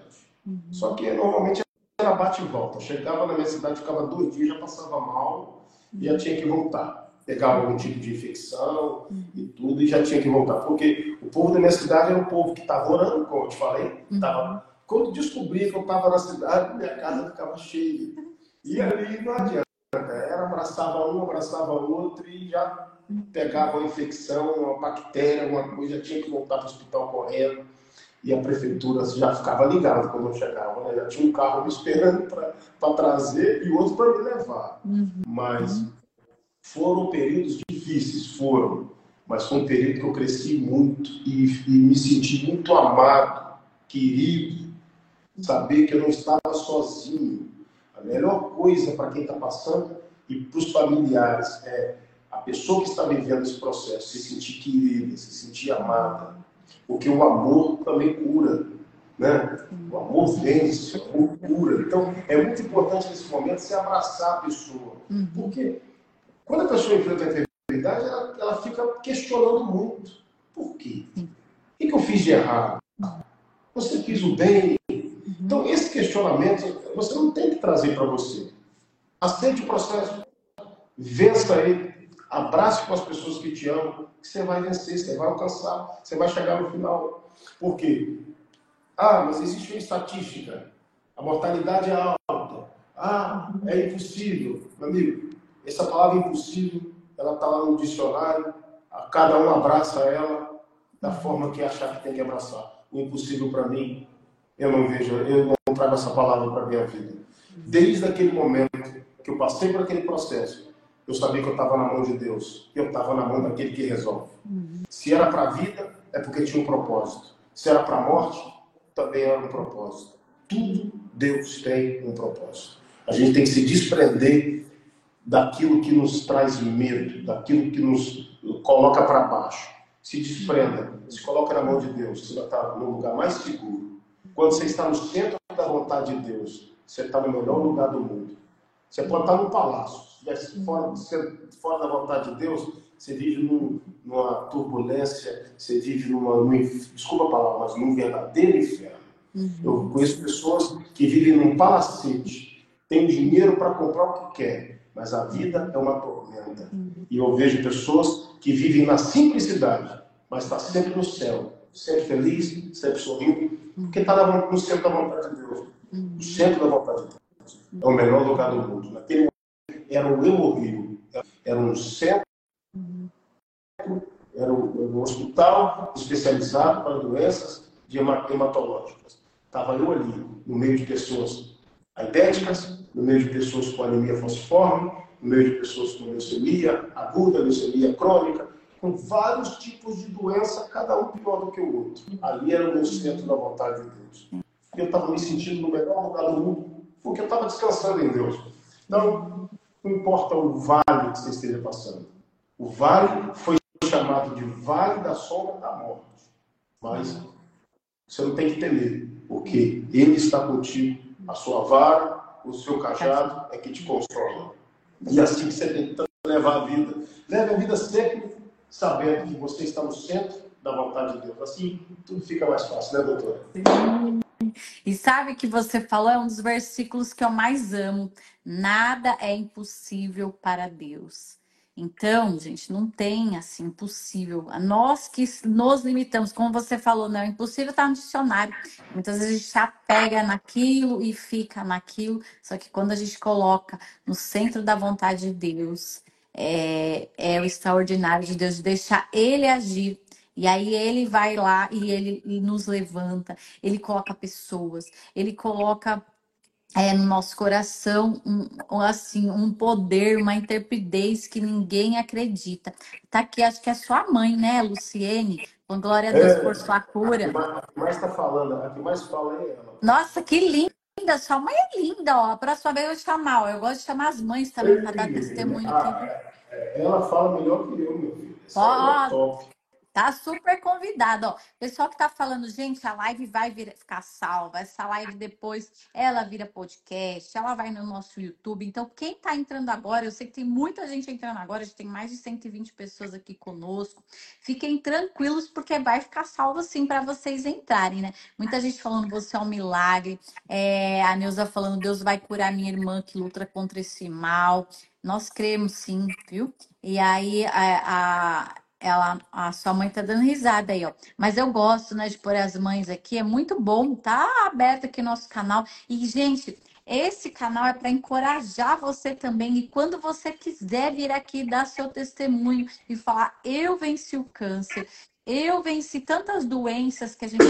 Uhum. Só que normalmente era bate e volta. Eu chegava na minha cidade, ficava dois dias, já passava mal e já tinha que voltar. Pegava algum tipo de infecção e tudo e já tinha que voltar. Porque o povo da minha cidade era um povo que estava orando, como eu te falei. Uhum. Tava... Quando descobria que eu estava na cidade, minha casa ficava cheia. E ali não adianta. Era abraçava um, abraçava outro e já pegava uma infecção, uma bactéria, alguma coisa, tinha que voltar para o hospital correndo. E a prefeitura já ficava ligada quando eu chegava, né? Já tinha um carro me esperando para trazer e outro para me levar. Uhum. Mas foram períodos difíceis, foram. Mas foi um período que eu cresci muito e, e me senti muito amado, querido. Saber que eu não estava sozinho. A melhor coisa para quem está passando e para os familiares é a pessoa que está vivendo esse processo se sentir querida, se sentir amada, porque o amor também cura, né? O amor vence, o amor cura. Então, é muito importante nesse momento se abraçar a pessoa, uhum. porque quando a pessoa enfrenta a enfermidade, ela, ela fica questionando muito. Por quê? O que, eu fiz de errado? Você fez o bem? Uhum. Então, esse questionamento você não tem que trazer para você. Aceite o processo, vença ele, Abrace com as pessoas que te amam, que você vai vencer, você vai alcançar, você vai chegar no final. Por quê? Ah, mas existe uma estatística. A mortalidade é alta. Ah, é impossível. Meu amigo, essa palavra impossível, ela está lá no dicionário. Cada um abraça ela da forma que achar que tem que abraçar. O impossível para mim, eu não vejo, eu não trago essa palavra para minha vida. Desde aquele momento que eu passei por aquele processo, eu sabia que eu estava na mão de Deus. Eu estava na mão daquele que resolve. Se era para a vida, é porque tinha um propósito. Se era para a morte, também era um propósito. Tudo Deus tem um propósito. A gente tem que se desprender daquilo que nos traz medo, daquilo que nos coloca para baixo. Se desprenda, se coloca na mão de Deus, você vai estar no lugar mais seguro. Quando você está no centro da vontade de Deus, você está no melhor lugar do mundo. Você pode estar no palácio, estivesse fora, fora da vontade de Deus, você vive num, numa turbulência, você vive numa, num, desculpa a palavra, mas num verdadeiro inferno. Uhum. Eu conheço pessoas que vivem num palacete, têm dinheiro para comprar o que quer, mas a vida é uma tormenta. E eu vejo pessoas que vivem na simplicidade, mas está sempre no céu, sempre feliz, sempre sorrindo, porque está no centro da vontade de Deus. No centro da vontade de Deus. É o melhor lugar do mundo. Naquele momento era o Hemorrio, era um centro, era um hospital especializado para doenças hematológicas. Estava eu ali, no meio de pessoas aidéticas, no meio de pessoas com anemia falciforme, no meio de pessoas com leucemia aguda, leucemia crônica, com vários tipos de doença, cada um pior do que o outro. Ali era o meu centro da vontade de Deus. Eu estava me sentindo no melhor lugar do mundo, porque eu estava descansando em Deus. Não importa o vale que você esteja passando. O vale foi chamado de vale da sombra da morte. Mas você não tem que temer, porque Ele está contigo. A sua vara, o seu cajado é que te consola. E assim que você que levar a vida. Leve a vida sempre sabendo que você está no centro da vontade de Deus. Assim tudo fica mais fácil, né, doutora? E sabe que você falou, é um dos versículos que eu mais amo. Nada é impossível para Deus. Então, gente, não tem assim impossível. Nós que nos limitamos, como você falou, não, impossível está no dicionário. Muitas vezes a gente se apega naquilo e fica naquilo. Só que quando a gente coloca no centro da vontade de Deus, é, é o extraordinário de Deus, de deixar Ele agir. E aí ele vai lá e ele nos levanta, ele coloca pessoas, ele coloca é, no nosso coração um, assim um poder, uma interpidez que ninguém acredita. Tá aqui, acho que é sua mãe, né, Luciene? Com glória a Deus é, por sua cura. A que mais está falando, a que mais fala é ela. Nossa, que linda! Sua mãe é linda, ó. Para sua vez eu vou chamar. Eu gosto de chamar as mães também para dar testemunho. Ah, é, ela fala melhor que eu, meu filho. Essa ó, é top. Tá super convidado, ó. Pessoal que tá falando, gente, a live vai vir, ficar salva. Essa live depois ela vira podcast, ela vai no nosso YouTube. Então, quem tá entrando agora, eu sei que tem muita gente entrando agora, a gente tem mais de 120 pessoas aqui conosco. Fiquem tranquilos, porque vai ficar salvo sim para vocês entrarem, né? Muita gente falando, você é um milagre. É, a Neuza falando, Deus vai curar minha irmã que luta contra esse mal. Nós cremos sim, viu? E aí a, a ela, a sua mãe tá dando risada aí, ó. Mas eu gosto, né, de pôr as mães aqui. É muito bom, tá aberto aqui nosso canal. E, gente, esse canal é para encorajar você também. E quando você quiser vir aqui dar seu testemunho e falar, eu venci o câncer, eu venci tantas doenças que a gente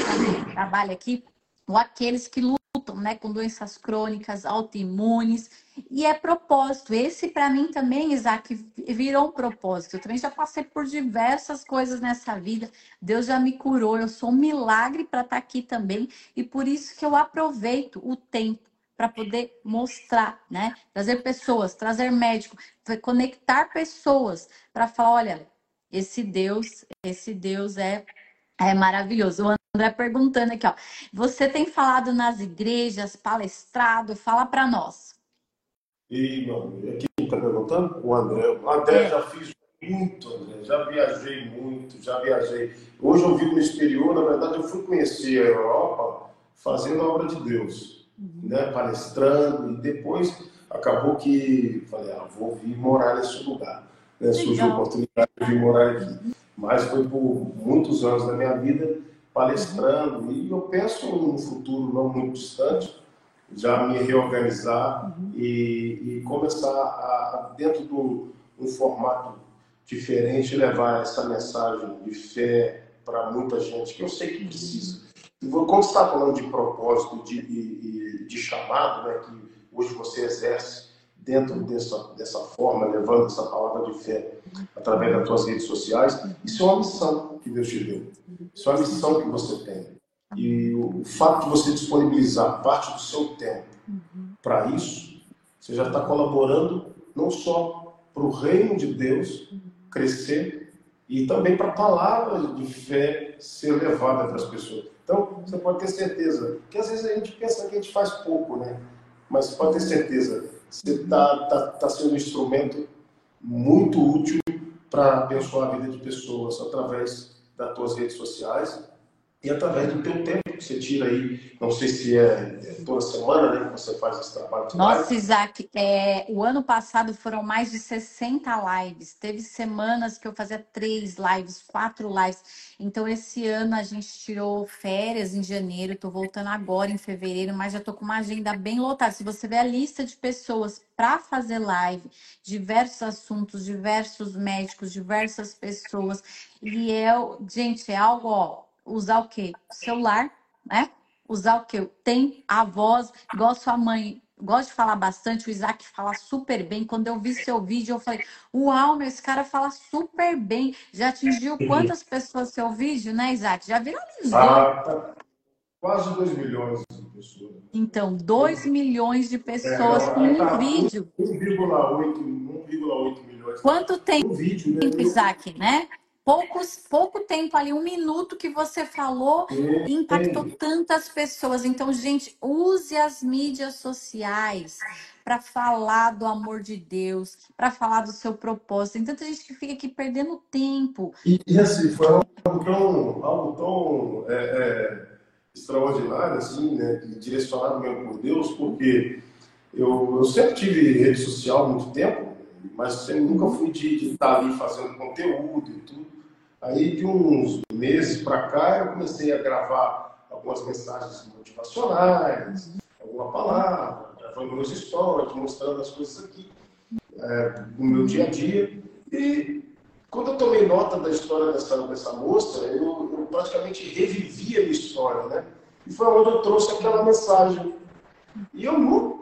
trabalha aqui, ou aqueles que lutam, né, com doenças crônicas, autoimunes e é propósito. Esse, para mim, também, Isaac, virou um propósito. Eu também já passei por diversas coisas nessa vida. Deus já me curou. Eu sou um milagre para estar tá aqui também. E por isso que eu aproveito o tempo para poder mostrar, né? Trazer pessoas, trazer médico, conectar pessoas para falar, olha, esse Deus, esse Deus é é maravilhoso. O André perguntando aqui, ó. Você tem falado nas igrejas, palestrado, fala para nós. E, não, quem está perguntando? O André. O André é. já fiz muito, André. Já viajei muito, já viajei. Hoje eu vivo no exterior, na verdade eu fui conhecer a Europa fazendo a obra de Deus, uhum. né? palestrando, e depois acabou que falei, ah, vou vir morar nesse lugar. Né? Surgiu a oportunidade de vir morar aqui. Mas foi por muitos anos da minha vida palestrando, uhum. e eu penso num futuro não muito distante, já me reorganizar uhum. e, e, começar a, dentro de um formato diferente, levar essa mensagem de fé para muita gente que eu sei que precisa. E quando você está falando de propósito, de, de, de chamado, né, que hoje você exerce dentro dessa, dessa forma, levando essa palavra de fé através das suas redes sociais, isso é uma missão que Deus te deu. Isso é uma missão que você tem. E o fato de você disponibilizar parte do seu tempo uhum. para isso, você já está colaborando não só para o reino de Deus uhum. crescer, e também para a palavra de fé ser levada para as pessoas. Então, você pode ter certeza, que às vezes a gente pensa que a gente faz pouco, né? Mas pode ter certeza, você está tá, tá sendo um instrumento muito útil para abençoar a vida de pessoas através das tuas redes sociais e através do teu tempo tempo, você tira aí, não sei se é, é toda semana, né, que você faz esse trabalho Nossa, live. Isaac, é, o ano passado foram mais de 60 lives. Teve semanas que eu fazia três lives, quatro lives. Então, esse ano a gente tirou férias em janeiro, estou voltando agora em fevereiro, mas já estou com uma agenda bem lotada. Se você ver a lista de pessoas para fazer live, diversos assuntos, diversos médicos, diversas pessoas, e é, gente, é algo, ó, usar o quê? Celular, né? Usar o quê? Tem a voz, igual sua mãe gosto de falar bastante, o Isaac fala super bem. Quando eu vi seu vídeo, eu falei: Uau, meu, esse cara fala super bem. Já atingiu quantas pessoas seu vídeo, né, Isaac? Já viralizou. Ah, tá quase 2 milhões de pessoas. Então, 2 milhões de pessoas é, com um tá vídeo. 1,8 milhões. Quanto tempo, um vídeo, né? Isaac, né? Poucos, pouco tempo ali, um minuto que você falou e impactou tantas pessoas. Então, gente, use as mídias sociais para falar do amor de Deus, para falar do seu propósito. Tem tanta gente que fica aqui perdendo tempo. E, e assim, foi algo tão, algo tão é, é, extraordinário, assim, né, direcionado mesmo por Deus, porque eu, eu sempre tive rede social há muito tempo, mas eu nunca fui de, de estar ali fazendo conteúdo e tudo. Aí, de uns meses para cá, eu comecei a gravar algumas mensagens motivacionais, alguma palavra, gravando meus stories, mostrando as coisas aqui é, no meu dia a dia. E quando eu tomei nota da história dessa, dessa moça, eu, eu praticamente revivi a minha história, né? E foi onde eu trouxe aquela mensagem. E eu nunca